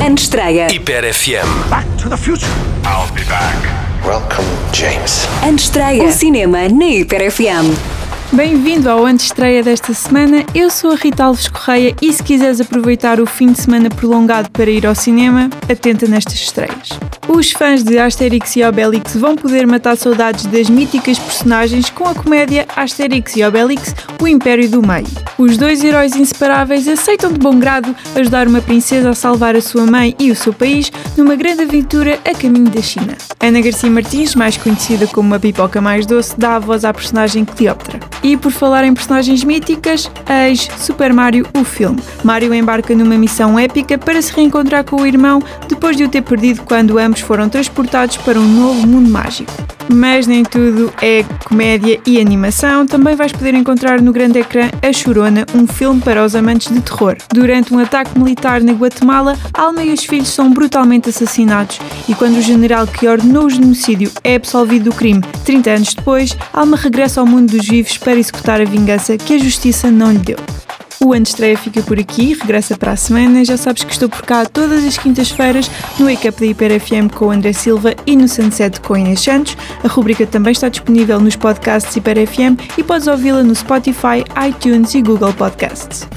Antestreia. Hiper FM. Back to the future. I'll be back. Welcome, James. Antestreia. O cinema na Hiper FM. Bem-vindo ao Antestreia desta semana. Eu sou a Rita Alves Correia e se quiseres aproveitar o fim de semana prolongado para ir ao cinema, atenta nestas estreias. Os fãs de Asterix e Obelix vão poder matar saudades das míticas personagens com a comédia Asterix e Obelix, o Império do Meio. Os dois heróis inseparáveis aceitam de bom grado ajudar uma princesa a salvar a sua mãe e o seu país numa grande aventura a caminho da China. Ana Garcia Martins, mais conhecida como a pipoca mais doce, dá a voz à personagem Cleópatra. E por falar em personagens míticas, eis Super Mario, o filme. Mario embarca numa missão épica para se reencontrar com o irmão depois de o ter perdido quando ambos foram transportados para um novo mundo mágico. Mas nem tudo é comédia e animação, também vais poder encontrar no grande ecrã A Chorona, um filme para os amantes de terror. Durante um ataque militar na Guatemala, Alma e os filhos são brutalmente assassinados, e quando o general que ordenou o genocídio é absolvido do crime 30 anos depois, Alma regressa ao mundo dos vivos para executar a vingança que a justiça não lhe deu. O Antestreia fica por aqui, regressa para a semana. Já sabes que estou por cá todas as quintas-feiras no Wake Up da Hiper FM com o André Silva e no Sunset com Inês Santos. A rubrica também está disponível nos podcasts Hiper FM e podes ouvi-la no Spotify, iTunes e Google Podcasts.